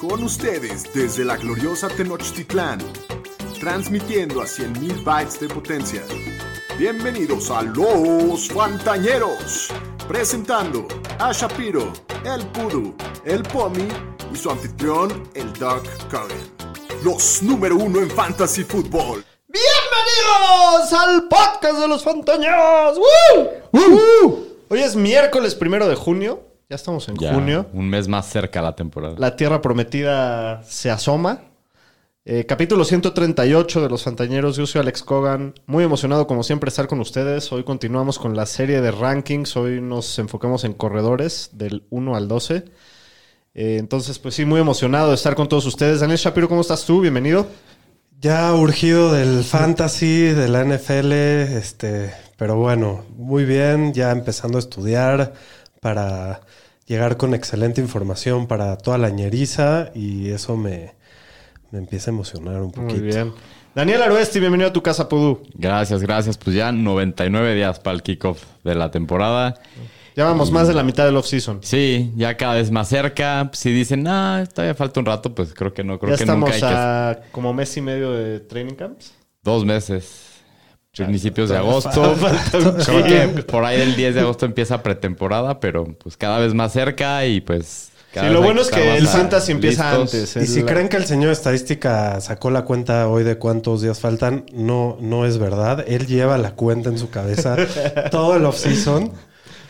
Con ustedes desde la gloriosa Tenochtitlán, transmitiendo a 100.000 bytes de potencia. Bienvenidos a Los Fantañeros, presentando a Shapiro, el Pudu, el Pomi y su anfitrión, el Doc Curran. Los número uno en Fantasy Football. ¡Bienvenidos al podcast de los Fantañeros! ¡Woo! ¡Woo! Hoy es miércoles primero de junio. Ya estamos en Ya, junio. Un mes más cerca a la temporada. La tierra prometida se asoma. Eh, capítulo 138 de Los Fantañeros. Yo soy Alex Cogan. Muy emocionado, como siempre, estar con ustedes. Hoy continuamos con la serie de rankings. Hoy nos enfocamos en corredores del 1 al 12. Eh, entonces, pues sí, muy emocionado de estar con todos ustedes. Daniel Shapiro, ¿cómo estás tú? Bienvenido. Ya urgido del fantasy, de la NFL, este, pero bueno, muy bien, ya empezando a estudiar para llegar con excelente información para toda la ñeriza y eso me, me empieza a emocionar un poquito. Muy bien. Daniel Aruesti, bienvenido a tu casa, Pudú. Gracias, gracias. Pues ya 99 días para el kickoff de la temporada. Ya vamos más de la mitad del off-season. Sí, ya cada vez más cerca. Si dicen, ah, todavía falta un rato, pues creo que no. Creo Ya que estamos nunca hay que... a como mes y medio de training camps. Dos meses. Principios de agosto. Creo que por ahí el 10 de agosto empieza pretemporada, pero pues cada vez más cerca y pues... cada Sí, vez lo bueno es que más el fantasy empieza listos. antes. Y si creen que el señor estadística sacó la cuenta hoy de cuántos días faltan, no, no es verdad. Él lleva la cuenta en su cabeza todo el off-season.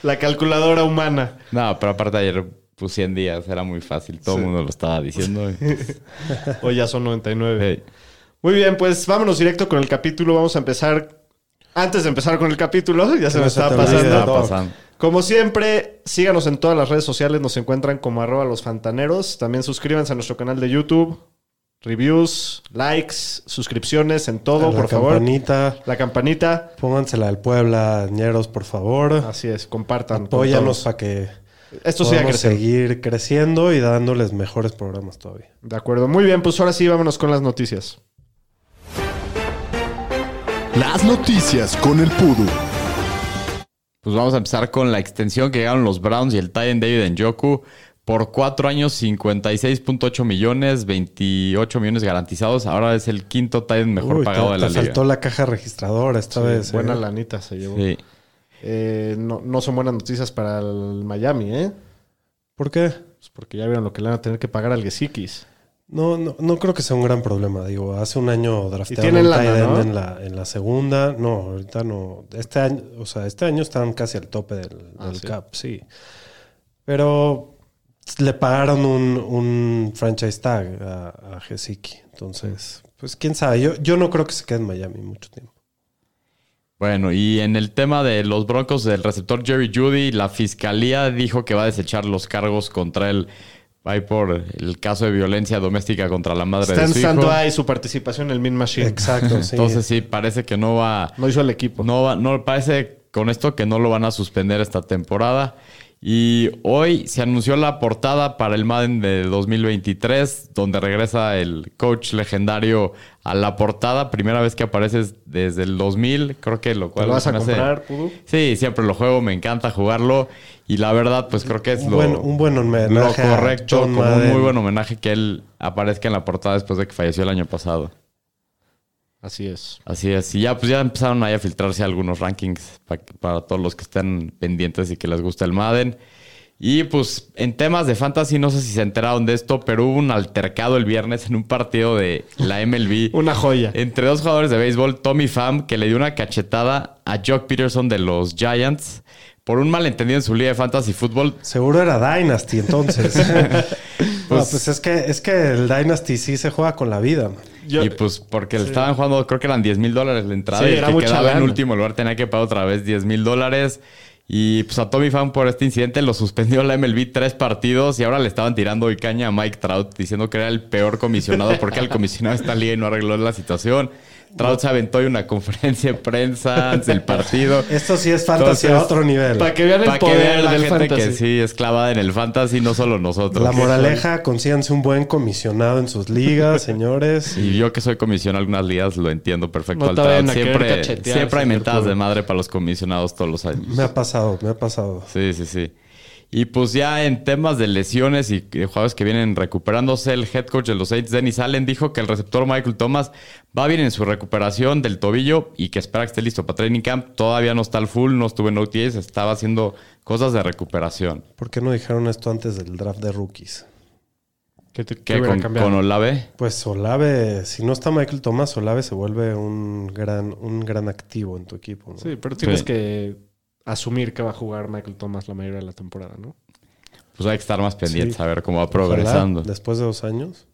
La calculadora humana. No, pero aparte ayer pues 100 días, era muy fácil. Todo el mundo lo estaba diciendo. Hoy ya son 99. Hey. Muy bien, pues vámonos directo con el capítulo. Vamos a empezar. Antes de empezar con el capítulo, ya se me olvide, pasando. Como siempre, síganos en todas las redes sociales. Nos encuentran como arroba los fantaneros. También suscríbanse a nuestro canal de YouTube. Reviews, likes, suscripciones en todo, la por favor. campanita. La campanita. Póngansela al Puebla, ñeros, por favor. Así es, compartan. Apóyanos para que Esto siga creciendo. seguir creciendo y dándoles mejores programas todavía. De acuerdo. Muy bien, pues ahora sí, vámonos con las noticias. Las noticias con el Pudu. Pues vamos a empezar con la extensión que llegaron los Browns y el Titan David Njoku por cuatro años, 56.8 millones, 28 millones garantizados. Ahora es el quinto Titan mejor Uy, pagado te, de la te liga. faltó la caja registradora esta vez. Buena ¿eh? lanita se llevó. Sí. Eh, no, no son buenas noticias para el Miami, ¿eh? ¿Por qué? Pues porque ya vieron lo que le van a tener que pagar al Gesikis. No, no, no creo que sea un gran problema. Digo, hace un año draftearon end ¿no? en, la, en la segunda. No, ahorita no. Este año, o sea, este año están casi al tope del, Ah, del ¿sí? cap, sí. Pero le pagaron un, un franchise tag a, a Gesicki. Entonces, pues quién sabe. Yo, yo no creo que se quede en Miami mucho tiempo. Bueno, y en el tema de los Broncos del receptor Jerry Judy, la fiscalía dijo que va a desechar los cargos contra él. Ahí por el caso de violencia doméstica contra la madre de su hijo. stand by su participación en el Min Machine. Exacto, sí. Entonces sí, parece que no va... No hizo el equipo. No, va- no parece con esto que no lo van a suspender esta temporada. Y hoy se anunció la portada para el Madden de 2023, donde regresa el coach legendario a la portada. Primera vez que apareces desde el 2000, creo que lo ¿Te cual lo vas a comprar, Pudu? Sí, siempre lo juego, me encanta jugarlo. Y la verdad, pues creo que es Un lo, buen- un buen lo homenaje a correcto, como un muy buen homenaje que él aparezca en la portada después de que falleció el año pasado. Así es. Así es. Y ya, pues ya empezaron ahí a filtrarse algunos rankings pa- para todos los que estén pendientes y que les gusta el Madden. Y pues en temas de fantasy, no sé si se enteraron de esto, pero hubo un altercado el viernes en un partido de la MLB Una joya. entre dos jugadores de béisbol, Tommy Pham, que le dio una cachetada a Jock Peterson de los Giants por un malentendido en su liga de fantasy fútbol. Seguro era Dynasty entonces. No, pues es que, es que el Dynasty sí se juega con la vida. man. Yo- y pues porque le estaban jugando, creo que eran 10 mil dólares la entrada. Sí, y el era que mucha quedaba en último lugar tenía que pagar otra vez 10 mil dólares. Y pues a Tommy Pham por este incidente lo suspendió la MLB tres partidos y ahora le estaban tirando hoy caña a Mike Trout diciendo que era el peor comisionado porque el comisionado de esta liga y no arregló la situación. Trout se aventó una conferencia de prensa antes del partido. Esto sí es fantasy a Entonces, otro nivel. Para que vean el Para que poder vean la del gente fantasy. que sí es clavada en el fantasy, no solo nosotros. La moraleja, consíganse un buen comisionado en sus ligas, señores. Y yo que soy comisionado en algunas ligas lo entiendo perfecto. No al a siempre, siempre hay mentadas de madre para los comisionados todos los años. Me ha pasado, me ha pasado. Sí, sí, sí. Y pues ya en temas de lesiones y jugadores que vienen recuperándose, el head coach de los Saints, Dennis Allen, dijo que el receptor Michael Thomas va bien en su recuperación del tobillo y que espera que esté listo para training camp. Todavía no está al full, no estuvo en OTAs, estaba haciendo cosas de recuperación. ¿Por qué no dijeron esto antes del draft de rookies? ¿Qué, te, qué ¿Qué hubiera con, Olave? Pues Olave, si no está Michael Thomas, Olave se vuelve un gran, un gran activo en tu equipo. ¿no? Sí, pero tienes Sí. que asumir que va a jugar Michael Thomas la mayoría de la temporada, ¿no? Pues hay que estar más pendientes Sí. a ver cómo va Ojalá, progresando. después de dos años.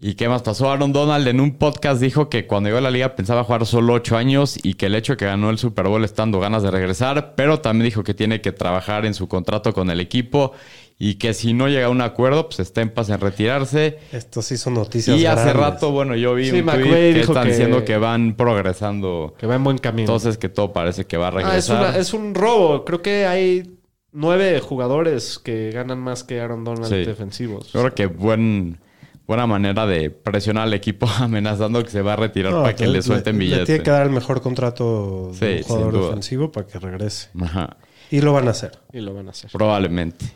¿Y qué más pasó? Aaron Donald en un podcast dijo que cuando llegó a la liga pensaba jugar solo ocho años y que el hecho de que ganó el Super Bowl estando ganas de regresar, pero también dijo que tiene que trabajar en su contrato con el equipo y que si no llega a un acuerdo, pues está en paz en retirarse. Esto sí son noticias Y hace rato, bueno, yo vi Sí, un McVay tweet que dijo están que- diciendo que van progresando. Que va en buen camino. Entonces que todo parece que va a ah, es, regresar. una- es un robo. Creo que hay nueve jugadores que ganan más que Aaron Donald Sí. defensivos. Yo creo que buen, buena manera de presionar al equipo amenazando que se va a retirar No, para que le suelten Le billete. tiene que dar el mejor contrato Sí, de un jugador duda. ofensivo para que regrese. Ajá. Y lo van a hacer. Y lo van a hacer. Probablemente.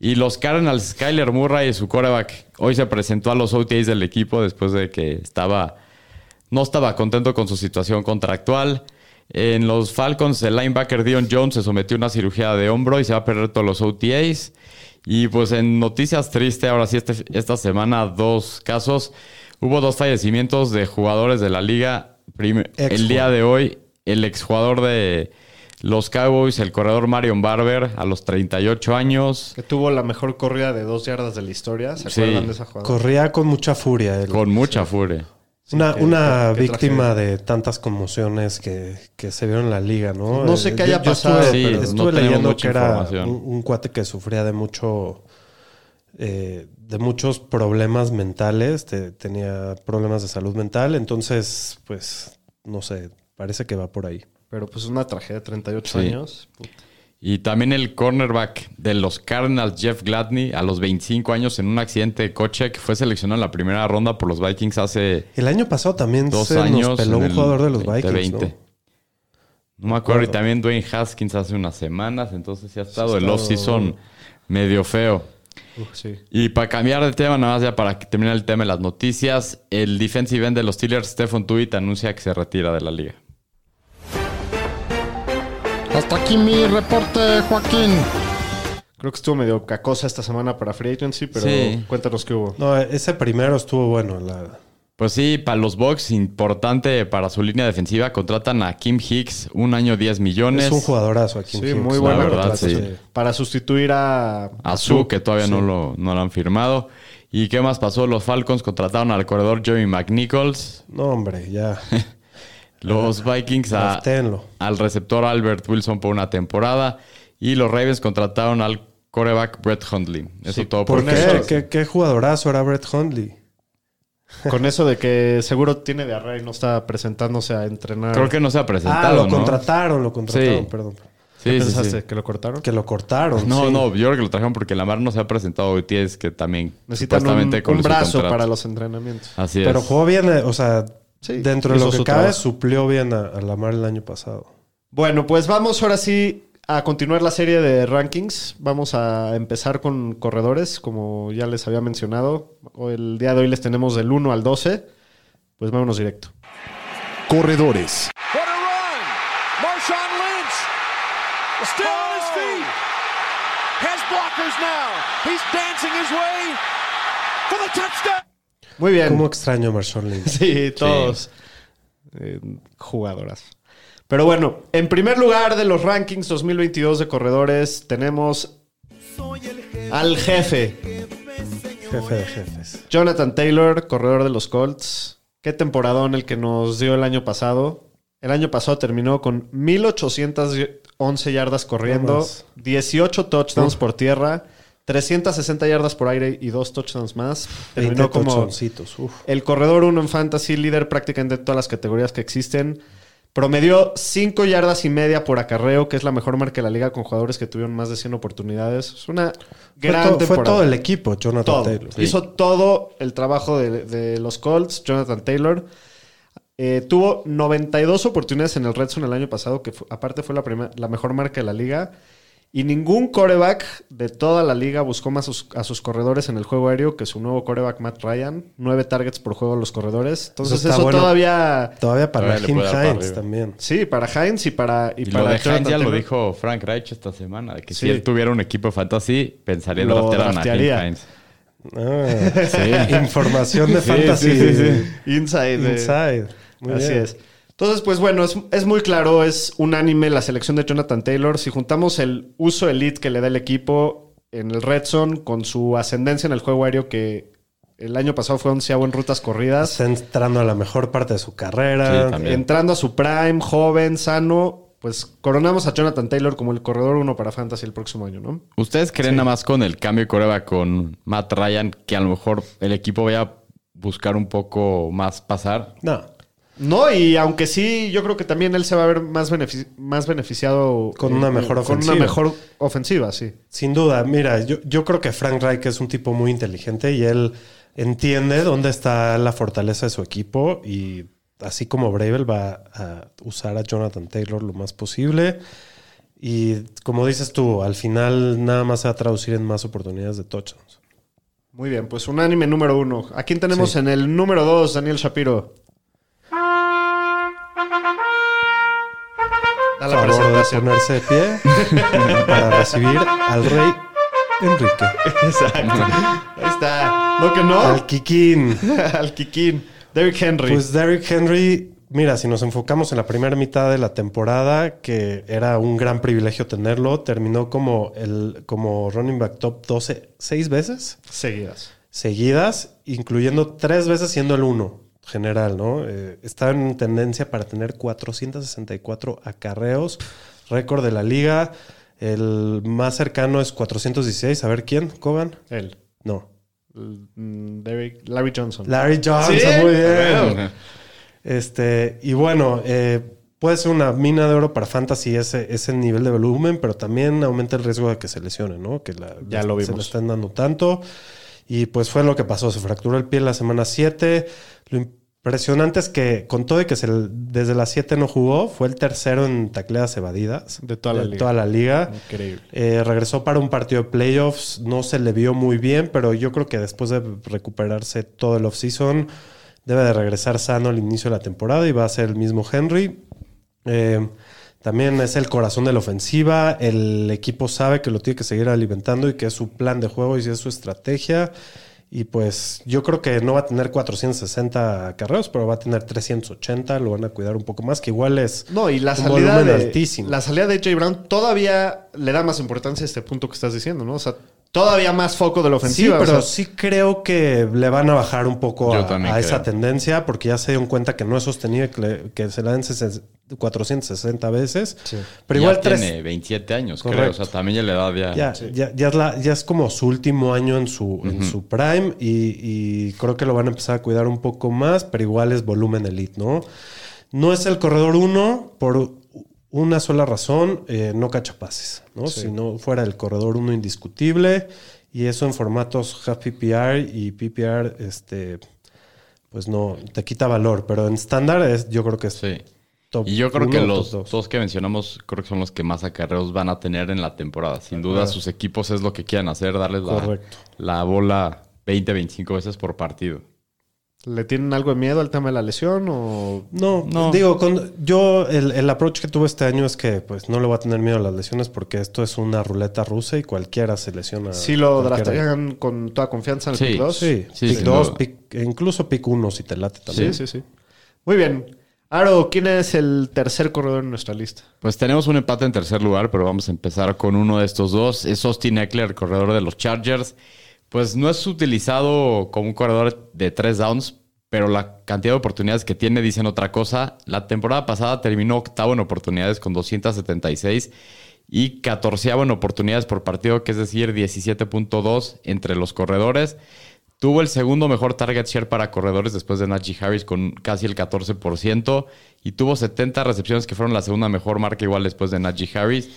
Y los Cardinals, Skyler Murray y su coreback, hoy se presentó a los OTAs del equipo después de que estaba no estaba contento con su situación contractual. En los Falcons, el linebacker Dion Jones se sometió a una cirugía de hombro y se va a perder todos los OTAs. Y pues en noticias tristes, ahora sí, este- esta semana, dos casos. Hubo dos fallecimientos de jugadores de la liga. El día de hoy, el exjugador de los Cowboys, el corredor Marion Barber, a los 38 años, Que tuvo la mejor corrida de dos yardas de la historia. ¿Se Sí. acuerdan de esa jugada? Corría con mucha furia. él. con mucha furia. una una víctima de tantas conmociones que, que se vieron en la liga, ¿no? No sé Eh, qué haya yo pasado, Estuve, Sí, pero no estuve leyendo que era un cuate que sufría de mucho... eh, de muchos problemas mentales, te- tenía problemas de salud mental, entonces, pues, no sé, parece que va por ahí. Pero pues una tragedia, 38 Sí. años. Puta. Y también el cornerback de los Cardinals, Jeff Gladney, a los 25 años en un accidente de coche que fue seleccionado en la primera ronda por los Vikings hace El año pasado también dos se años. nos peló un jugador de los Vikings, 2020. ¿no? No me acuerdo. Y también Dwayne Haskins hace unas semanas. Entonces sí ha estado el off-season medio feo. Sí. Y para cambiar de tema, nada más ya para que termine el tema de las noticias, el defensive end de los Steelers, Stephen Tuitt, anuncia que se retira de la liga. Hasta aquí mi reporte, Joaquín. Creo que estuvo medio cacosa esta semana para Free Agency, pero Sí. cuéntanos qué hubo. No, ese primero estuvo bueno. La, Pues sí, para los Bucks, importante para su línea defensiva, contratan a Kim Hicks, un año 10 millones. es un jugadorazo aquí. Sí, muy buena verdad, sí. Para sustituir a... A Su, que todavía no, lo, no lo han firmado. ¿Y qué más pasó? Los Falcons contrataron al corredor Joey McNichols. No, hombre, ya. Los Vikings a, al receptor Albert Wilson por una temporada. Y los Ravens contrataron al coreback Brett Hundley. Eso todo ¿Por por qué? ¿Qué, qué jugadorazo era Brett Hundley? Con eso de que seguro tiene diarrea y no está presentándose a entrenar. Creo que no se ha Ah, presentado, lo ¿no? contrataron, lo contrataron, Sí. perdón. ¿Qué Sí, pensaste? sí. ¿Que lo cortaron? Que lo cortaron. No, sí. no, yo creo que lo trajeron porque Lamar no se ha presentado hoy. Es que también Necesitan un, un brazo para los entrenamientos. Así Pero es. jugó bien, eh, o sea, Sí, dentro de lo que cabe, trabajo. suplió bien a, a Lamar el año pasado. Bueno, pues vamos ahora sí a continuar la serie de rankings. Vamos a empezar con corredores, como ya les había mencionado. El día de hoy les tenemos del 1 al 12. Pues vámonos directo. Corredores. Feet. Has blockers now. He's dancing his way for the touchdown. Muy bien. ¿Cómo extraño a Marshawn Lynch? Sí, todos eh, jugadoras. Pero bueno, en primer lugar de los rankings 2022 de corredores tenemos al jefe, Jefe de jefes. Jonathan Taylor, corredor de los Colts. Qué temporadón el que nos dio el año pasado. El año pasado terminó con 1811 yardas corriendo, más. 18 touchdowns por tierra, 360 yardas por aire y dos touchdowns más. 20 Terminó como el corredor 1 en fantasy, líder prácticamente en todas las categorías que existen. Promedió 5 yardas y media por acarreo, que es la mejor marca de la liga con jugadores que tuvieron más de 100 oportunidades. Es una Fue, gran fue temporada. todo el equipo, Jonathan Todo. Taylor. Hizo todo el trabajo de, de los Colts, Jonathan Taylor. Eh, tuvo 92 oportunidades en el Red Zone el año pasado, que fue- aparte fue la, prima- la mejor marca de la liga. Y ningún coreback de toda la liga buscó más a sus, a sus corredores en el juego aéreo que su nuevo coreback Matt Ryan. Nueve targets por juego a los corredores. Entonces Eso eso, está bueno. todavía... Todavía para Jim Hines también. Sí, para Hines y para... Y, Y para lo de Hines ya lo dijo Frank Reich esta semana, de que Sí. si él tuviera un equipo fantasy, pensaría en Lo a. Hines. Ah, Información de Sí, fantasy. sí, sí, sí. Inside. de- Inside. Muy Así bien. es. Entonces, pues bueno, es, es muy claro, es unánime la selección de Jonathan Taylor. Si juntamos el uso elite que le da el equipo en el Red Zone con su ascendencia en el juego aéreo que el año pasado fue onceavo en rutas corridas, Está entrando a la mejor parte de su carrera. Sí, entrando a su prime, joven, sano, pues coronamos a Jonathan Taylor como el corredor uno para Fantasy el próximo año, ¿no? ¿Ustedes creen nada más con el cambio de coreback con Matt Ryan que a lo mejor el equipo vaya a buscar un poco más pasar? No. No, y aunque sí, yo creo que también él se va a ver más, benefici- más beneficiado Con una mejor Con ofensiva. una mejor ofensiva, sí. Sin duda, mira, yo, yo creo que Frank Reich es un tipo muy inteligente y él entiende dónde está la fortaleza de su equipo y así como Bravel va a usar a Jonathan Taylor lo más posible. Y como dices tú, al final nada más se va a traducir en más oportunidades de touchdowns. Muy bien, pues unánime número uno. ¿A quién tenemos Sí. en el número dos, Daniel Shapiro? Da la Favor de ponerse de pie para recibir al rey Enrique. Exacto. Ahí está. ¿No que no? Al Kikín. Al Kikín. Derrick Henry. Pues Derrick Henry, mira, si nos enfocamos en la primera mitad de la temporada, que era un gran privilegio tenerlo, terminó como el como running back top 12 seis veces Seguidas. seguidas, incluyendo tres veces siendo el uno general, ¿no? Eh, está en tendencia para tener 464 acarreos, récord de la liga. El más cercano es 416. A ver quién, Cogan. Él. No. Mm, Larry Johnson. Larry Johnson, Sí, muy bien. Este, y bueno, eh, puede ser una mina de oro para fantasy ese, ese nivel de volumen, pero también aumenta el riesgo de que se lesione, ¿no? Que la, Ya lo se vimos. le están dando tanto. Y pues fue lo que pasó. Se fracturó el pie la semana 7. Lo impresionante es que, con todo y que se, desde las 7 no jugó, fue el tercero en tacleadas evadidas De toda la liga. toda la liga. Increíble. Eh, regresó para un partido de playoffs, no se le vio muy bien, pero yo creo que después de recuperarse todo el offseason, debe de regresar sano al inicio de la temporada y va a ser el mismo Henry. Eh, también es el corazón de la ofensiva, el equipo sabe que lo tiene que seguir alimentando y que es su plan de juego y es su estrategia. Y pues yo creo que no va a tener 460 carreos, pero va a tener 380, lo van a cuidar un poco más, que igual es No, y la un salida volumen de altísimo. la salida de Jay Brown todavía le da más importancia a este punto que estás diciendo, ¿no? O sea, todavía más foco de la ofensiva. Sí, o pero sea, sí creo que le van a bajar un poco a, esa creo. tendencia porque ya se dieron cuenta que no es sostenible que, le- que se la den 60 460 veces. Pero Ya igual tres, tiene 27 años, creo. Correcto. O sea, también ya le da ya. ya, ya, ya es la- ya es como su último año en su, en su prime y, y creo que lo van a empezar a cuidar un poco más, pero igual es volumen elite, ¿no? No es el corredor 1 por una sola razón, eh, no cacha pases, ¿no? Si no fuera el corredor 1 indiscutible y eso en formatos half PPR y PPR, este, pues no, te quita valor, pero en estándar es, yo creo que es Sí. top Y yo creo uno que los dos. dos que mencionamos, creo que son los que más acarreos van a tener en la temporada. Sin duda, sus equipos es lo que quieran hacer, darles la, la bola 20, 25 veces por partido. ¿Le tienen algo de miedo al tema de la lesión o No, No. digo, con, yo el, el approach que tuve este año es que pues no le voy a tener miedo a las lesiones porque esto es una ruleta rusa y cualquiera se lesiona. si lo draftarían con toda confianza en el Sí. pick 2? Sí, Sí, pick sin 2, duda. pick, e incluso pick 1 si te late también. sí, sí, sí. Muy bien. Aro, ¿quién es el tercer corredor en nuestra lista? Pues tenemos un empate en tercer lugar, pero vamos a empezar con uno de estos dos. Es Austin Eckler, corredor de los Chargers. Pues no es utilizado como un corredor de tres downs, pero la cantidad de oportunidades que tiene dicen otra cosa. La temporada pasada terminó octavo en oportunidades con 276 y catorceavo en oportunidades por partido, que es decir, 17.2 entre los corredores. Tuvo el segundo mejor target share para corredores después de Najee Harris con casi el 14% y tuvo 70 recepciones que fueron la segunda mejor marca igual después de Najee Harris.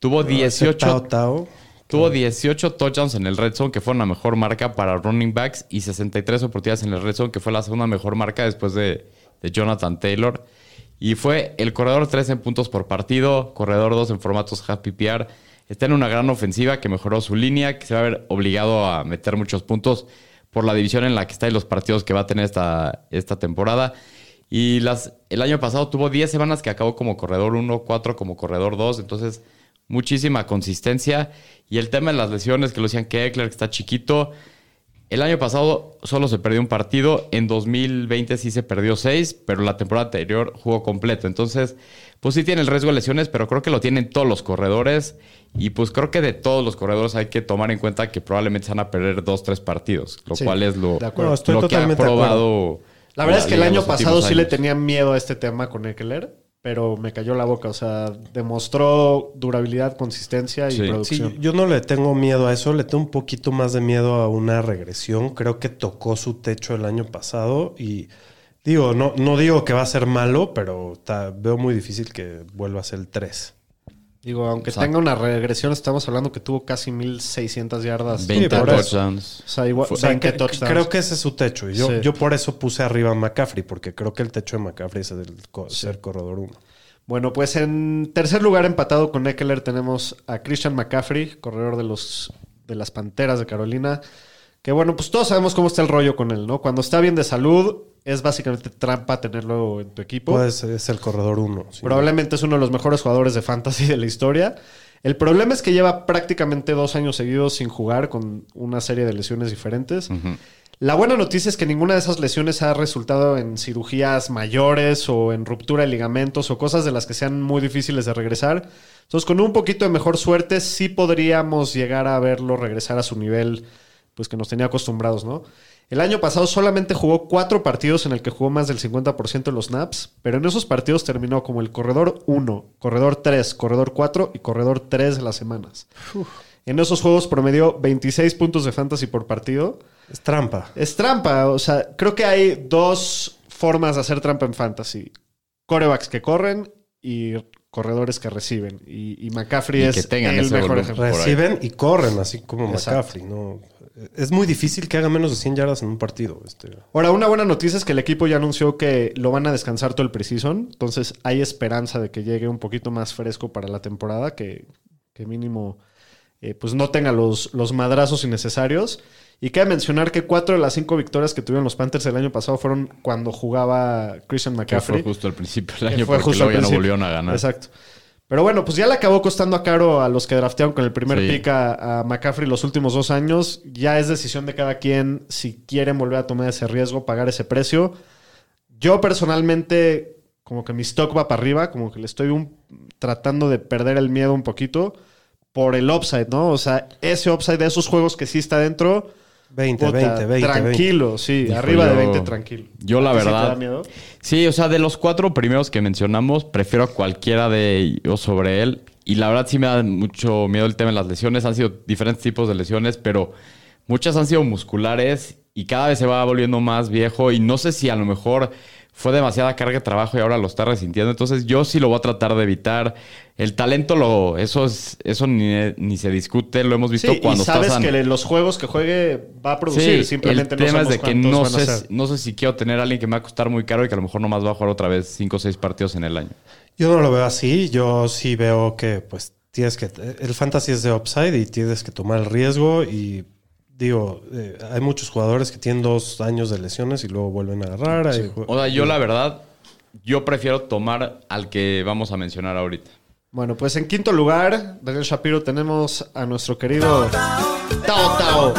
Tuvo Ese 18 Tao Tao. Tuvo 18 touchdowns en el red zone, que fue la mejor marca para running backs, y 63 oportunidades en el red zone, que fue la segunda mejor marca después de, de Jonathan Taylor. Y fue el corredor 3 en puntos por partido, corredor 2 en formatos half PPR, está en una gran ofensiva que mejoró su línea, que se va a ver obligado a meter muchos puntos por la división en la que está y los partidos que va a tener esta, esta temporada. Y las, el año pasado tuvo 10 semanas que acabó como corredor 1, 4 como corredor 2, entonces muchísima consistencia. Y el tema de las lesiones, que lo decían que Eckler, que está chiquito. El año pasado solo se perdió un partido, en 2020 sí se perdió seis, pero la temporada anterior jugó completo. Entonces, pues sí tiene el riesgo de lesiones, pero creo que lo tienen todos los corredores. Y pues creo que de todos los corredores hay que tomar en cuenta que probablemente se van a perder dos, tres partidos, lo Sí, cual es lo, de acuerdo. No, estoy lo que ha totalmente de acuerdo. probado. La verdad es que el año los pasado sí le tenía miedo a este tema con Eckler, pero me cayó la boca. O sea, demostró durabilidad, consistencia y Sí. producción. Sí, yo no le tengo miedo a eso, le tengo un poquito más de miedo a una regresión. Creo que tocó su techo el año pasado y digo, no, no digo que va a ser malo, pero ta- veo muy difícil que vuelva a ser el 3. Digo, aunque Exacto. tenga una regresión, estamos hablando que tuvo casi 1600 yardas. 20 por eso. touchdowns. O sea, igual, O sea, 20 que- touchdowns. creo que ese es su techo. Y yo, Sí. yo por eso puse arriba a McCaffrey, porque creo que el techo de McCaffrey es el co- ser corredor 1. Bueno, pues en tercer lugar empatado con Eckler tenemos a Christian McCaffrey, corredor de los de las Panteras de Carolina. Que bueno, pues todos sabemos cómo está el rollo con él, ¿no? Cuando está bien de salud, es básicamente trampa tenerlo en tu equipo. Pues es el corredor 1. Probablemente es uno de los mejores jugadores de fantasy de la historia. El problema es que lleva prácticamente dos años seguidos sin jugar con una serie de lesiones diferentes. La buena noticia es que ninguna de esas lesiones ha resultado en cirugías mayores o en ruptura de ligamentos o cosas de las que sean muy difíciles de regresar. Entonces, con un poquito de mejor suerte, sí podríamos llegar a verlo regresar a su nivel, pues que nos tenía acostumbrados, ¿no? El año pasado solamente jugó cuatro partidos en el que jugó más del 50% de los snaps, pero en esos partidos terminó como el corredor 1, corredor 3, corredor 4 y corredor 3 de las semanas. En esos juegos promedió 26 puntos de fantasy por partido. Es trampa. Es trampa, o sea, creo que hay dos formas de hacer trampa en fantasy. Corebacks que corren y corredores que reciben. Y, y McCaffrey Y es que tengan el mejor ejemplo. Reciben y corren, así como Exacto. McCaffrey. ¿no? Es muy difícil que haga menos de 100 yardas en un partido. Este. Ahora, una buena noticia es que el equipo ya anunció que lo van a descansar todo el preseason. Entonces hay esperanza de que llegue un poquito más fresco para la temporada, que, que mínimo eh, pues no tenga los, los madrazos innecesarios. Y cabe mencionar que cuatro de las cinco victorias que tuvieron los Panthers el año pasado fueron cuando jugaba Christian Que McCaffrey. fue justo al principio del que año fue porque justo luego ya no volvieron a ganar. Exacto. Pero bueno, pues ya le acabó costando a caro a los que draftearon con el primer Sí. pick a, a McCaffrey los últimos dos años. Ya es decisión de cada quien si quieren volver a tomar ese riesgo, pagar ese precio. Yo personalmente, como que mi stock va para arriba, como que le estoy un- tratando de perder el miedo un poquito por el upside, ¿no? O sea, ese upside de esos juegos que sí está dentro. 20, puta, 20, 20. Tranquilo, sí, Hijo, arriba de yo- 20, tranquilo. yo la ¿A ti sí te verdad- da miedo? Sí, o sea, de los cuatro primeros que mencionamos, prefiero a cualquiera de ellos sobre él. Y la verdad sí me da mucho miedo el tema de las lesiones. Han sido diferentes tipos de lesiones, pero muchas han sido musculares y cada vez se va volviendo más viejo. Y no sé si a lo mejor fue demasiada carga de trabajo y ahora lo está resintiendo. Entonces yo sí lo voy a tratar de evitar. El talento, lo, eso, es, eso ni, ni se discute. Lo hemos visto Sí, cuando y sabes estás... an- que los juegos que juegue va a producir. Sí, Simplemente el no tema es de que no sé, no sé si quiero tener a alguien que me va a costar muy caro y que a lo mejor nomás va a jugar otra vez 5 o 6 partidos en el año. Yo no lo veo así. Yo sí veo que, pues, tienes que. El fantasy es de upside y tienes que tomar el riesgo. Y digo, eh, hay muchos jugadores que tienen dos años de lesiones y luego vuelven a agarrar. Ju- O sea, yo la verdad, yo prefiero tomar al que vamos a mencionar ahorita. Bueno, pues en quinto lugar, Daniel Shapiro, tenemos a nuestro querido Tao Tao.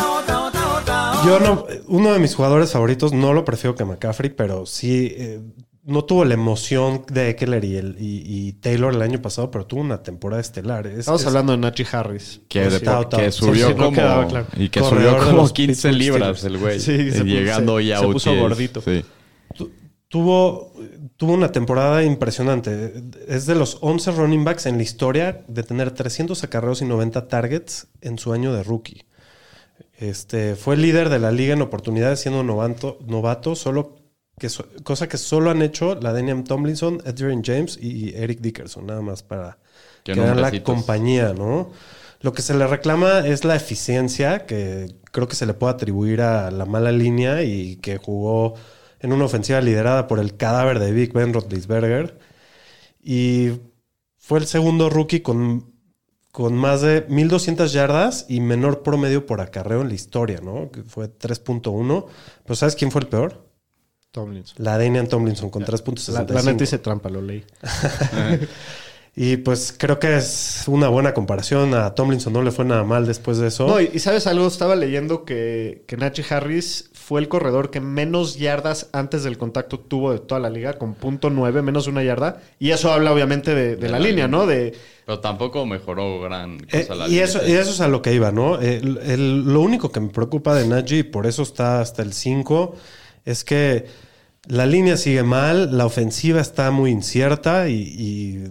Yo no. Uno de mis jugadores favoritos, no lo prefiero que McCaffrey, pero sí. eh, no tuvo la emoción de Eckler y, el, y, y Taylor el año pasado, pero tuvo una temporada estelar. Es- Estamos es- hablando de Nachi Harris. Que, de- subió sí, como... quedaba claro. Y que Corredor subió de como los 15 Pittsburgh libras Steelers. el güey. Sí, se Y llegando puso- ya se puso gordito. Sí. Tu- Tuvo, tuvo una temporada impresionante. Es de los 11 running backs en la historia de tener 300 acarreos y 90 targets en su año de rookie. Este, fue líder de la liga en oportunidades siendo novato, novato solo que, so- cosa que solo han hecho la Daniel Tomlinson, Adrian James y Eric Dickerson, nada más para hagan la compañía, ¿no? Lo que se le reclama es la eficiencia, que creo que se le puede atribuir a la mala línea y que jugó en una ofensiva liderada por el cadáver de Big Ben Roethlisberger. Y fue el segundo rookie con con más de 1200 yardas y menor promedio por acarreo en la historia, ¿no? Que fue 3.1. Pero ¿sabes quién fue el peor? Tomlinson. La Danian Tomlinson con La, 3.65. la neta hice trampa, lo leí. Y pues creo que es una buena comparación. A Tomlinson no le fue nada mal después de eso. No, y, y sabes algo, estaba leyendo que, que Najee Harris fue el corredor que menos yardas antes del contacto tuvo de toda la liga, con punto nueve, menos de una yarda. Y eso habla obviamente de, de la, línea, ¿no? De, Pero tampoco mejoró gran Eh, cosa la y, línea. eso, y eso es a lo que iba, ¿no? El- el- lo único que me preocupa de Najee, y por eso está hasta el 5, es que la línea sigue mal, la ofensiva está muy incierta y, y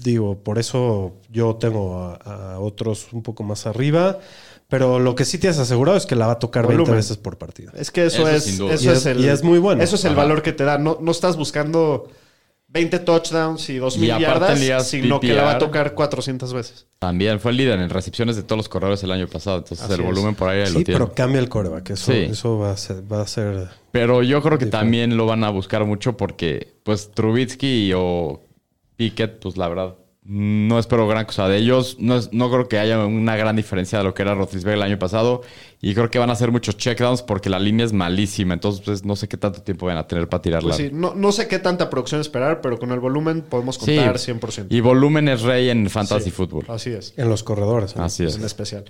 digo, por eso yo tengo a, a otros un poco más arriba. Pero lo que sí te has asegurado es que la va a tocar 20 Volumen. veces por partido. es que eso, Eso es, eso Y es, es- el, y es muy bueno. Eso es el Ajá. valor que te da. No, no estás buscando 20 touchdowns y 2000 Y aparte yardas, en ligas sino que la va a PPR. tocar 400 veces. También fue el líder en recepciones de todos los corredores el año pasado. Entonces Así el es. volumen por ahí lo Sí, tiene. pero cambia el coreback. Eso, Sí. eso va, a ser, va a ser. Pero yo creo que también lo van a buscar mucho porque, pues, Trubitsky o Pickett, pues, la verdad, no espero gran cosa de ellos. No, es- no creo que haya una gran diferencia de lo que era Roethlisberger el año pasado. Y creo que van a hacer muchos checkdowns porque la línea es malísima. Entonces, pues, no sé qué tanto tiempo van a tener para tirarla. Pues sí, no, no sé qué tanta producción esperar, pero con el volumen podemos Sí. contar 100%. Y volumen es rey en fantasy Sí, fútbol. Así es. En los corredores. Así es. En especial.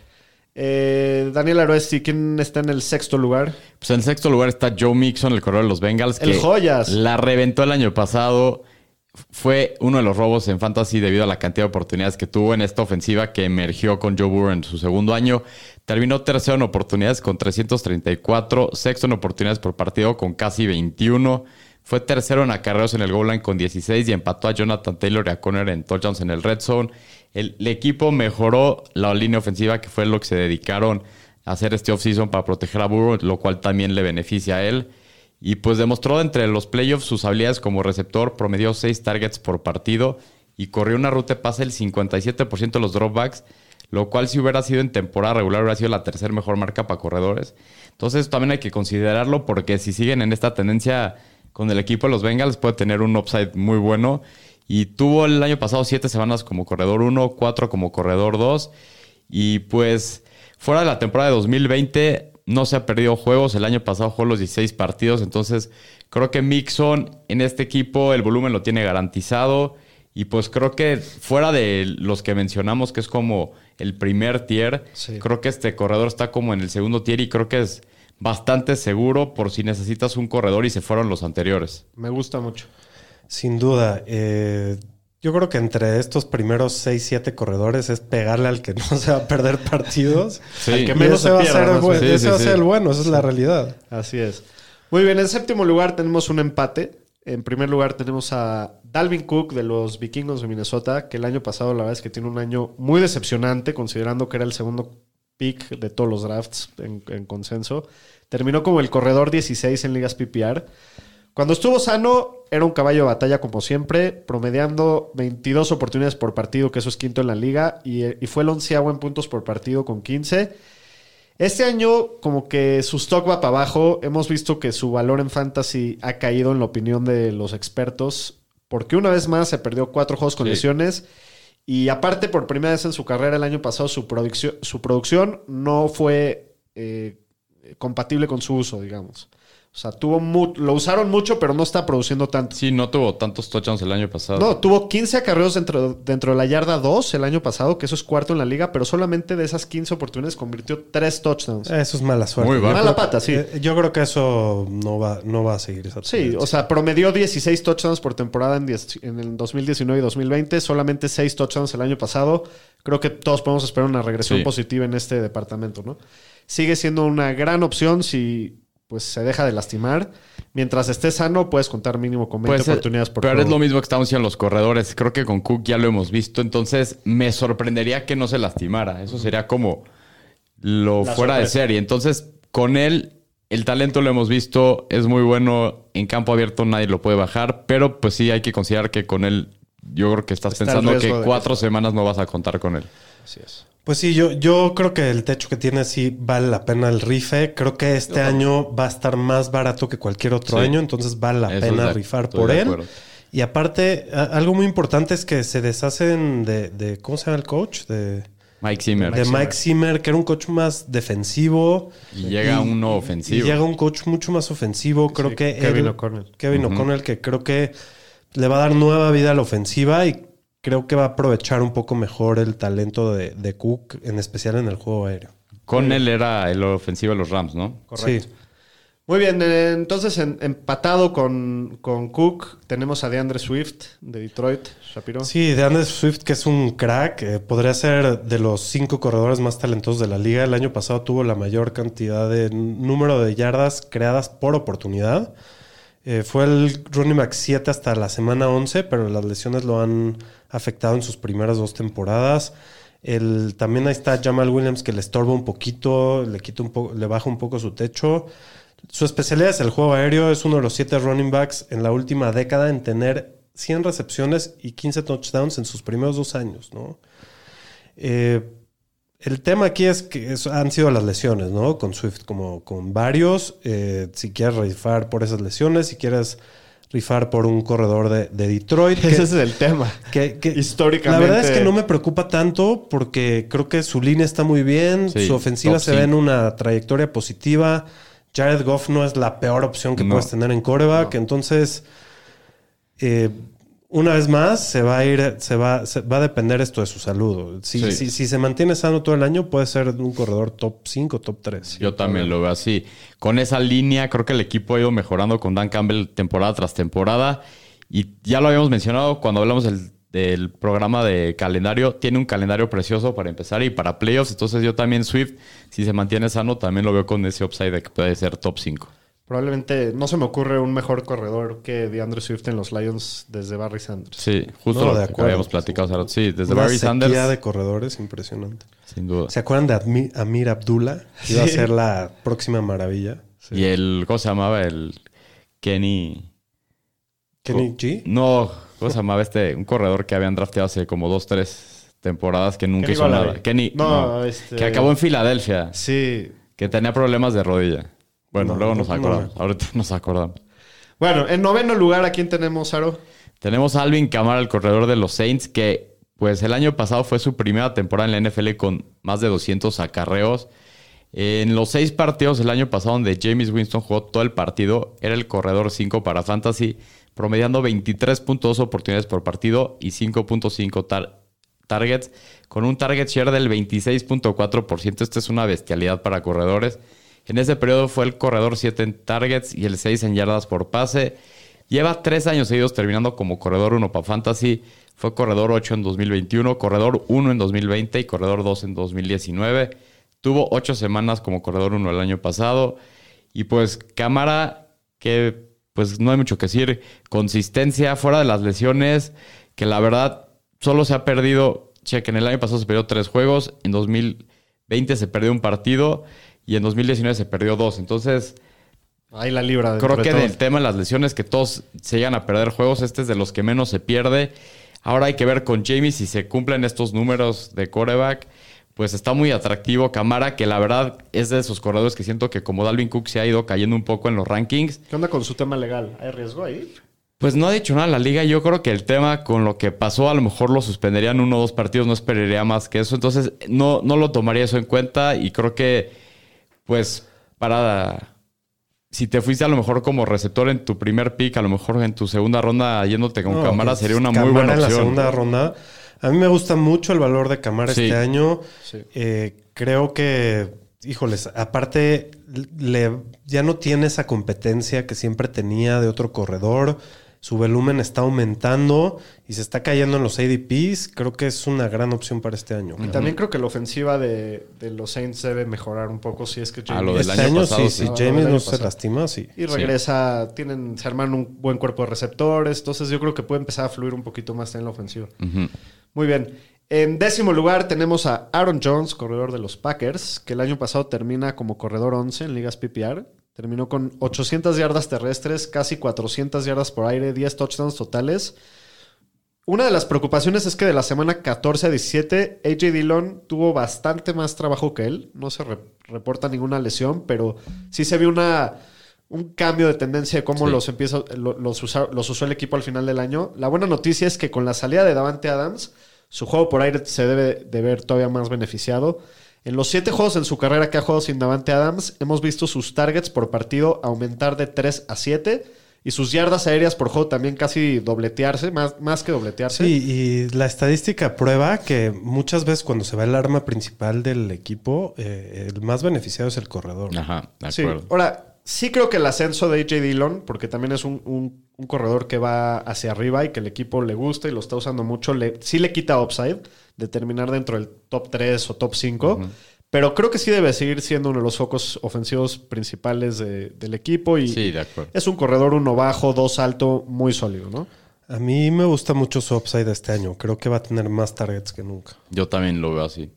Eh, Daniel Aroesti, ¿quién está en el sexto lugar? Pues en sexto lugar está Joe Mixon, el corredor de los Bengals. El que joyas. La reventó el año pasado. Fue uno de los robos en fantasy debido a la cantidad de oportunidades que tuvo en esta ofensiva que emergió con Joe Burrow en su segundo año. Terminó tercero en oportunidades con 334, sexto en oportunidades por partido con casi 21. Fue tercero en acarreos en el goal line con 16 y empató a Jonathan Taylor y a Conner en touchdowns en el red zone. El, el equipo mejoró la línea ofensiva, que fue lo que se dedicaron a hacer este offseason para proteger a Burrow, lo cual también le beneficia a él. Y pues demostró entre los playoffs sus habilidades como receptor, promedió 6 targets por partido y corrió una ruta de pase el 57% de los dropbacks, lo cual si hubiera sido en temporada regular hubiera sido la tercera mejor marca para corredores. Entonces también hay que considerarlo porque si siguen en esta tendencia con el equipo de los Bengals puede tener un upside muy bueno. Y tuvo el año pasado 7 semanas como corredor 1, 4 como corredor 2. Y pues fuera de la temporada de 2020 no se ha perdido juegos. El año pasado jugó los 16 partidos. Entonces creo que Mixon en este equipo el volumen lo tiene garantizado. Y pues creo que fuera de los que mencionamos, que es como el primer tier, Sí. creo que este corredor está como en el segundo tier y creo que es bastante seguro por si necesitas un corredor y se fueron los anteriores. Me gusta mucho. Sin duda. eh, yo creo que entre estos primeros 6, 7 corredores es pegarle al que no se va a perder partidos. Sí. Al que menos se va a ser, el buen-. Sí, ese sí, va a sí. ser el bueno, esa es la realidad. Así es. Muy bien, en séptimo lugar tenemos un empate. En primer lugar tenemos a Dalvin Cook de los Vikingos de Minnesota, que el año pasado la verdad es que tiene un año muy decepcionante, considerando que era el segundo pick de todos los drafts en, en consenso. Terminó como el corredor 16 en ligas PPR. Cuando estuvo sano, era un caballo de batalla como siempre, promediando 22 oportunidades por partido, que eso es quinto en la liga, y, y fue el onceavo en puntos por partido con 15. Este año, como que su stock va para abajo. Hemos visto que su valor en fantasy ha caído en la opinión de los expertos. Porque una vez más se perdió cuatro juegos con Sí. lesiones. Y aparte, por primera vez en su carrera el año pasado, su, producción su producción no fue eh, compatible con su uso, digamos. O sea, tuvo mu- lo usaron mucho, pero no está produciendo tanto. Sí, no tuvo tantos touchdowns el año pasado. No, tuvo 15 acarreos dentro, dentro de la yarda 2 el año pasado, que eso es cuarto en la liga, pero solamente de esas 15 oportunidades convirtió 3 touchdowns. Eso es mala suerte. Muy creo Mala pata, sí. eh, Yo creo que eso no va, no va a seguir esa Sí, o sea, promedió 16 touchdowns por temporada en, 10 en el 2019 y 2020, solamente 6 touchdowns el año pasado. Creo que todos podemos esperar una regresión Sí. positiva en este departamento, ¿no? Sigue siendo una gran opción si pues se deja de lastimar. Mientras esté sano, puedes contar mínimo con 20 Puede ser, oportunidades por Pero juego. es lo mismo que estamos diciendo los corredores. Creo que con Cook ya lo hemos visto. Entonces, me sorprendería que no se lastimara. Eso sería como lo La fuera de sorpresa. serie. Entonces, con él, el talento lo hemos visto. Es muy bueno. En campo abierto nadie lo puede bajar. Pero pues sí hay que considerar que con él, yo creo que estás Está pensando que de cuatro semanas no vas a contar con él. Así es. Pues sí, yo, yo creo que el techo que tiene sí vale la pena el rife. Creo que este año va a estar más barato que cualquier otro Sí. año, entonces vale la Eso pena de- rifar por de él. acuerdo. Y aparte, a- algo muy importante es que se deshacen de, de- ¿cómo se llama el coach? De Mike Zimmer. de Mike Zimmer, que era un coach más defensivo. Y llega uno Y ofensivo. llega un coach mucho más ofensivo. Creo Sí, que Kevin O'Connell. Kevin O'Connell, que creo que le va a dar nueva vida a la ofensiva y creo que va a aprovechar un poco mejor el talento de, de Cook, en especial en el juego aéreo. Con él era el ofensivo de los Rams, ¿no? Correcto. Sí. Muy bien, eh, entonces en- empatado con, con Cook tenemos a DeAndre Swift de Detroit, Shapiro. Sí, de Andrew Swift, que es un crack, eh, podría ser de los cinco corredores más talentosos de la liga. El año pasado tuvo la mayor cantidad de número de yardas creadas por oportunidad. Eh, fue el running back 7 hasta la semana 11, pero las lesiones lo han afectado en sus primeras dos temporadas. El, también ahí está Jamal Williams que le estorba un poquito, le quita un poco, le baja un poco su techo. Su especialidad es el juego aéreo, es uno de los siete running backs en la última década en tener 100 recepciones y 15 touchdowns en sus primeros dos años, ¿no? Eh, el tema aquí es que han sido las lesiones, ¿no? Con Swift, como con varios. Eh, si quieres rifar por esas lesiones, si quieres rifar por un corredor de, de Detroit. que- Ese es el tema. que, que- Históricamente- La verdad es que no me preocupa tanto porque creo que su línea está muy bien, Sí, su ofensiva se ve en una trayectoria positiva. Jared Goff no es la peor opción que No. puedes tener en coreback, entonces eh, una vez más se va a ir, se va, se- va a depender esto de su salud. Si, Sí. si- si se mantiene sano todo el año, puede ser un corredor top 5, top 3. Yo también lo veo así. Con esa línea, creo que el equipo ha ido mejorando con Dan Campbell temporada tras temporada. Y ya lo habíamos mencionado cuando hablamos del, del programa de calendario. Tiene un calendario precioso para empezar y para playoffs. Entonces yo también Swift, si se mantiene sano, también lo veo con ese upside de que puede ser top 5. Probablemente no se me ocurre un mejor corredor que DeAndre Swift en los Lions desde Barry Sanders. Sí, justo No, lo de que habíamos platicado. Sí, desde Una Barry Sanders, de corredores impresionante. sin duda. ¿Se acuerdan de Amir Abdullah? Iba a ser la próxima maravilla. Y el, ¿cómo se llamaba? El Kenny... Kenny G. No, ¿cómo se llamaba este? Un corredor que habían drafteado hace como dos, tres temporadas que nunca Kenny hizo nada. Kenny, No, no, este- que acabó en Filadelfia, Sí. que tenía problemas de rodilla. Bueno, No, luego no, nos no. acordamos. Ahorita nos acordamos. Bueno, en noveno lugar, ¿a quién tenemos, Aro? Tenemos a Alvin Kamara, el corredor de los Saints, que pues el año pasado fue su primera temporada en la NFL con más de 200 acarreos. En los seis partidos el año pasado donde James Winston jugó todo el partido, era el corredor 5 para Fantasy, promediando 23.2 oportunidades por partido y 5.5 tar- targets, con un target share del 26.4%. Esta es una bestialidad para corredores. En ese periodo fue el corredor 7 en targets y el 6 en yardas por pase. Lleva tres años seguidos terminando como corredor 1 para Fantasy. Fue corredor 8 en 2021, corredor 1 en 2020 y corredor 2 en 2019. Tuvo 8 semanas como corredor 1 el año pasado. Y pues Cámara, que pues no hay mucho que decir. Consistencia fuera de las lesiones, que la verdad solo se ha perdido. Chequen, el año pasado se perdió tres juegos. En 2020 se perdió un partido. Y en 2019 se perdió dos. Entonces, Ahí la libra. Creo que del tema de las lesiones, que todos se llegan a perder juegos, este es de los que menos se pierde. Ahora hay que ver con Jamie si se cumplen estos números de coreback. Pues está muy atractivo Camara, que la verdad es de esos corredores que siento que como Dalvin Cook se ha ido cayendo un poco en los rankings. ¿Qué onda con su tema legal? ¿Hay riesgo ahí? Pues no ha dicho nada la liga. Yo creo que el tema con lo que pasó, a lo mejor lo suspenderían uno o dos partidos, no esperaría más que eso. Entonces, no, no lo tomaría eso en cuenta y creo que, pues, para. Si te fuiste a lo mejor como receptor en tu primer pick, a lo mejor en tu segunda ronda yéndote con No, cámara pues, sería una muy Camara buena en la opción. segunda ronda. A mí me gusta mucho el valor de Camara Sí. este año. Sí. Eh, creo que, híjoles, aparte, le, ya no tiene esa competencia que siempre tenía de otro corredor. Su volumen está aumentando y se está cayendo en los ADPs. Creo que es una gran opción para este año. Y también creo que la ofensiva de, de los Saints debe mejorar un poco si es que A Jamie- lo del Este año año, pasado, sí, sí. si James no se lastima, sí. Y regresa, tienen, se arman un buen cuerpo de receptores, entonces yo creo que puede empezar a fluir un poquito más en la ofensiva. Muy bien. En décimo lugar tenemos a Aaron Jones, corredor de los Packers, que el año pasado termina como corredor 11 en ligas PPR. Terminó con 800 yardas terrestres, casi 400 yardas por aire, 10 touchdowns totales. Una de las preocupaciones es que de la semana 14 a 17, AJ Dillon tuvo bastante más trabajo que él. No se re- reporta ninguna lesión, pero sí se vio una, un cambio de tendencia de cómo Sí. los, empieza, lo- los, usa- los usó el equipo al final del año. La buena noticia es que con la salida de Davante Adams, su juego por aire se debe de ver todavía más beneficiado. En los siete juegos en su carrera que ha jugado sin Davante Adams, hemos visto sus targets por partido aumentar de 3 a 7 y sus yardas aéreas por juego también casi dobletearse, más, más que dobletearse. Sí, y la estadística prueba que muchas veces cuando se va el arma principal del equipo, eh, el más beneficiado es el corredor. Ajá, de Sí. acuerdo. Ahora, sí creo que el ascenso de AJ Dillon, porque también es un, un- un corredor que va hacia arriba y que el equipo le gusta y lo está usando mucho, le, sí le quita upside de terminar dentro del top 3 o top 5. Pero creo que sí debe seguir siendo uno de los focos ofensivos principales de- del equipo. Y Sí, de acuerdo. es un corredor uno bajo, dos alto, muy sólido, ¿no? A mí me gusta mucho su upside este año. Creo que va a tener más targets que nunca. Yo también lo veo así.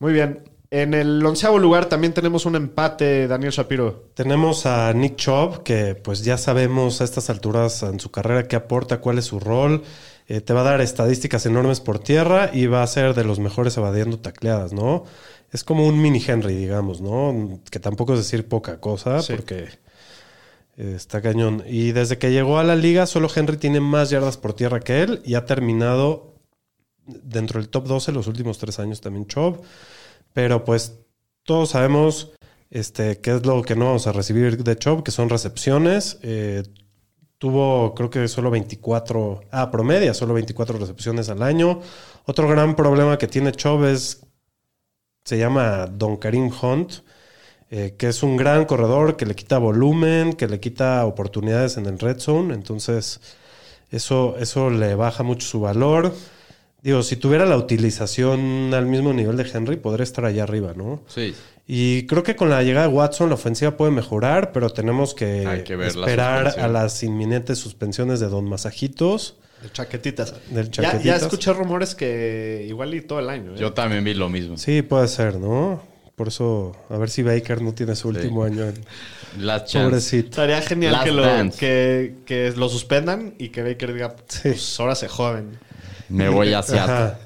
Muy bien. En el onceavo lugar también tenemos un empate, Daniel Shapiro. Tenemos a Nick Chubb, que pues ya sabemos a estas alturas en su carrera qué aporta, cuál es su rol. Eh, te va a dar estadísticas enormes por tierra y va a ser de los mejores evadiendo tacleadas, ¿no? Es como un mini Henry, digamos, ¿no? Que tampoco es decir poca cosa, Sí. porque eh, está cañón. Y desde que llegó a la liga, solo Henry tiene más yardas por tierra que él y ha terminado dentro del top 12 los últimos tres años también Chubb. Pero pues todos sabemos este, qué es lo que no vamos a recibir de Chubb, que son recepciones. Eh, tuvo, creo que solo 24, ah, promedia, solo 24 recepciones al año. Otro gran problema que tiene Chubb es, se llama Don Karim Hunt, eh, que es un gran corredor que le quita volumen, que le quita oportunidades en el red zone. Entonces, eso, eso le baja mucho su valor. Digo, si tuviera la utilización al mismo nivel de Henry, podría estar allá arriba, ¿no? Sí. Y creo que con la llegada de Watson la ofensiva puede mejorar, pero tenemos que, la esperar a las inminentes suspensiones de Don Masajitos. De chaquetitas. Del Ya, ya chaquetitas. escuché rumores que igual y todo el año. ¿eh? Yo también vi lo mismo. Sí, puede ser, ¿no? Por eso, a ver si Baker no tiene su último año. en- Last chance. Pobrecito. Estaría genial Last que lo, que, que lo suspendan y que Baker diga, Sí. pues ahora se joden. Me voy hacia Ajá.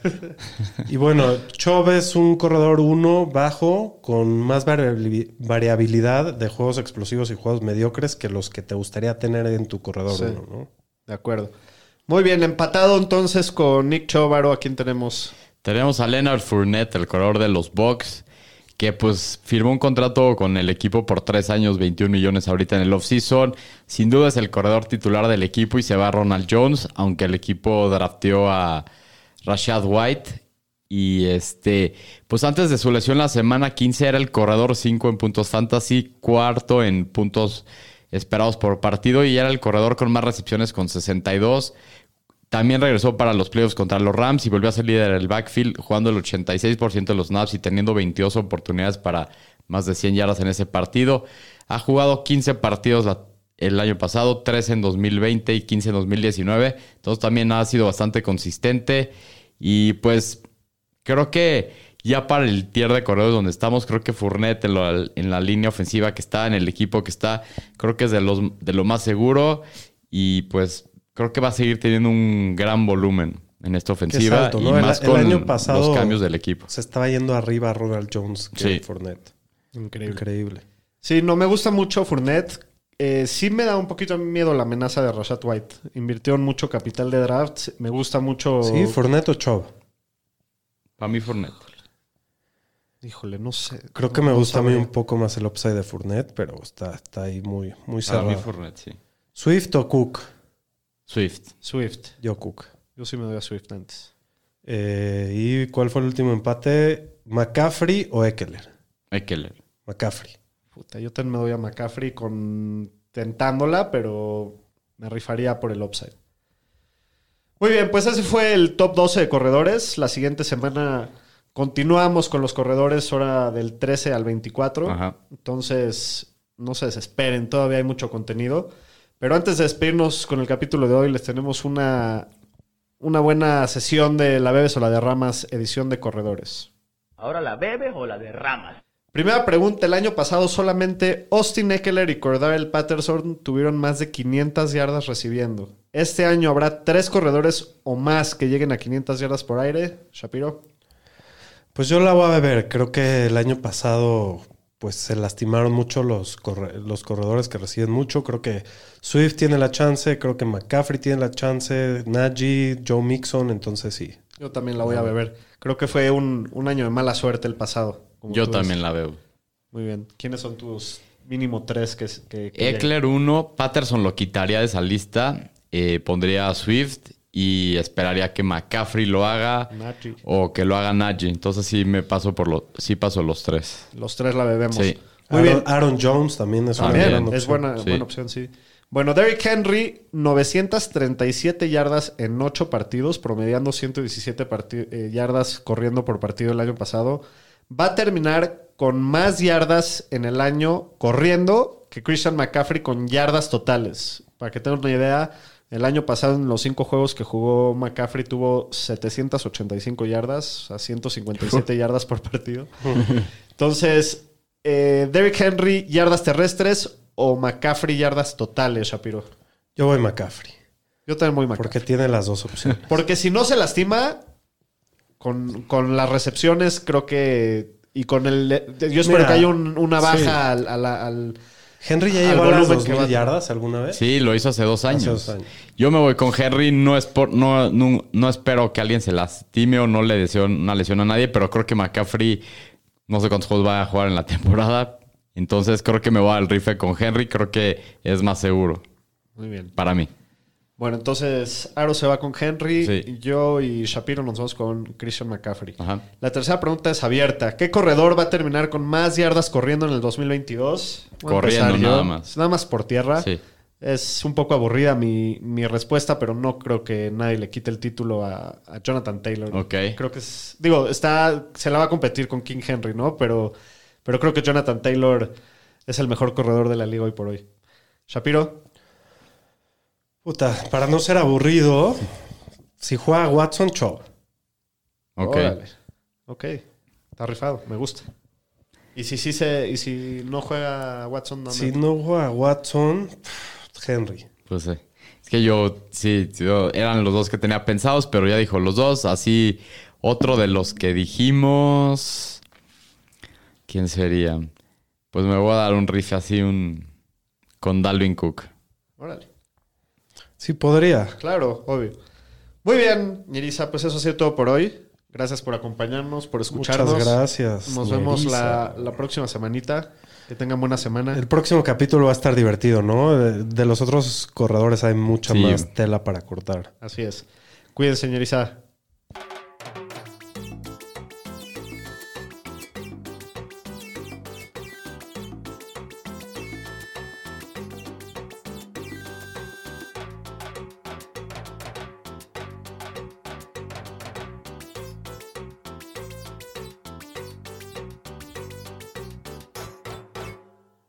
Y bueno, Chubb es un corredor uno bajo con más variabili- variabilidad de juegos explosivos y juegos mediocres que los que te gustaría tener en tu corredor Sí. uno, ¿no? De acuerdo. Muy bien, empatado entonces con Nick Chovaro. ¿A quién tenemos? Tenemos a Leonard Fournette, el corredor de los Bucks, que pues firmó un contrato con el equipo por tres años, 21 millones ahorita en el offseason. Sin duda es el corredor titular del equipo y se va Ronald Jones, aunque el equipo drafteó a Rashad White. Y este, pues antes de su lesión la semana 15 era el corredor 5 en puntos fantasy, cuarto en puntos esperados por partido y era el corredor con más recepciones con 62. También regresó para los playoffs contra los Rams y volvió a ser líder del backfield, jugando el 86% de los snaps y teniendo 22 oportunidades para más de 100 yardas en ese partido. Ha jugado 15 partidos el año pasado, 3 en 2020 y 15 en 2019. Entonces también ha sido bastante consistente. Y pues creo que ya para el tier de corredores donde estamos, creo que Fournette en, en la línea ofensiva que está, en el equipo que está, creo que es de, los, de lo más seguro. Y pues creo que va a seguir teniendo un gran volumen en esta ofensiva alto, y ¿no? El- más el con año pasado- los cambios del equipo. Se estaba yendo arriba Ronald Jones que Sí. Fournette. Increíble. Increíble. Sí, no me gusta mucho Fournette. Eh, sí me da un poquito de miedo la amenaza de Rashad White. Invirtió en mucho capital de draft. Me gusta mucho. Sí, Fournette o Chubb. Para mí Fournette. Híjole, no sé. Creo que me No gusta a mí un poco más el upside de Fournette, pero está, está ahí muy, muy Para mí cerrado. Fournette, sí. Swift o Cook. Swift. Swift. Yo Cook. Yo sí me doy a Swift antes. Eh, ¿Y cuál fue el último empate? ¿McCaffrey o Eckler? Eckler. McCaffrey. Puta, yo también me doy a McCaffrey con tentándola, pero me rifaría por el upside. Muy bien, pues ese fue el top 12 de corredores. La siguiente semana continuamos con los corredores, hora del 13 al 24. Ajá. Entonces, no se desesperen, todavía hay mucho contenido. Pero antes de despedirnos con el capítulo de hoy, les tenemos una, una buena sesión de la Bebes o la Derramas, edición de corredores. Ahora la bebes o la derramas. Primera pregunta, el año pasado solamente Austin Eckler y Cordarel Patterson tuvieron más de 500 yardas recibiendo. Este año habrá tres corredores o más que lleguen a 500 yardas por aire. Shapiro. Pues yo la voy a ver. Creo que el año pasado pues se lastimaron mucho los, corre- los corredores que reciben mucho. Creo que Swift tiene la chance, creo que McCaffrey tiene la chance, Najee, Joe Mixon, entonces sí. Yo también la voy a beber. Creo que fue un, un año de mala suerte el pasado. como Yo también ves. la veo. Muy bien. ¿Quiénes son tus mínimo tres que... que, que Eckler 1, Patterson lo quitaría de esa lista, eh, pondría a Swift y esperaría que McCaffrey lo haga o que lo haga Najee. Entonces sí me paso por los, sí paso los tres. Los tres la bebemos. Sí. Muy Aaron, bien. Aaron Jones también es una También, gran es opción. buena, Sí. buena opción, sí. Bueno, Derrick Henry, 937 yardas en 8 partidos, promediando 117 parti- eh, yardas corriendo por partido el año pasado. Va a terminar con más yardas en el año corriendo que Christian McCaffrey con yardas totales. Para que tengan una idea, el año pasado en los 5 juegos que jugó McCaffrey tuvo 785 yardas, a 157 yardas por partido. Entonces, eh, Derrick Henry, yardas terrestres o McCaffrey, yardas totales, Shapiro. Yo voy McCaffrey. Yo también voy McCaffrey. Porque tiene las dos opciones. Porque si no se lastima, con, con las recepciones, creo que. Y con el. Yo espero Mira, que haya un- una baja sí. al- Henry ya a las volumen que 2000 va- yardas alguna vez. Sí, lo hizo hace dos años. dos años. Yo me voy con Henry, no, es por, no, no, no espero que alguien se lastime o no le deseo una lesión a nadie, pero creo que McCaffrey no sé cuántos juegos va a jugar en la temporada. Entonces creo que me voy al rife con Henry, creo que es más seguro Muy bien. para mí. Bueno, entonces Aro se va con Henry. Sí. Yo y Shapiro nos vamos con Christian McCaffrey. Ajá. La tercera pregunta es abierta. ¿Qué corredor va a terminar con más yardas corriendo en el 2022? Voy a Corriendo, nada más. Nada más por tierra. Sí. Es un poco aburrida mi, mi respuesta, pero no creo que nadie le quite el título a, a Jonathan Taylor. Ok. Creo que es. Digo, está. Se la va a competir con King Henry, ¿no? Pero, pero creo que Jonathan Taylor es el mejor corredor de la liga hoy por hoy. Shapiro. Puta, para no ser aburrido, si juega Watson, show. Ok. Órale. Ok. Está rifado. Me gusta. Y si sí se. Y si no juega Watson, no Si no juega Watson, Henry. Pues sí. Es que yo, sí, yo- eran los dos que tenía pensados, pero ya dijo los dos. Así, otro de los que dijimos. ¿Quién sería? Pues me voy a dar un riff así, un. Con Dalvin Cook. Órale. Sí, podría. Claro, obvio. Muy bien, Nerissa, pues eso ha sido todo por hoy. Gracias por acompañarnos, por escucharnos. Muchas gracias. Nos vemos la, la próxima semanita. Que tengan buena semana. El próximo capítulo va a estar divertido, ¿no? De, de los otros corredores hay mucha Sí. más tela para cortar. Así es. Cuídense, señoriza.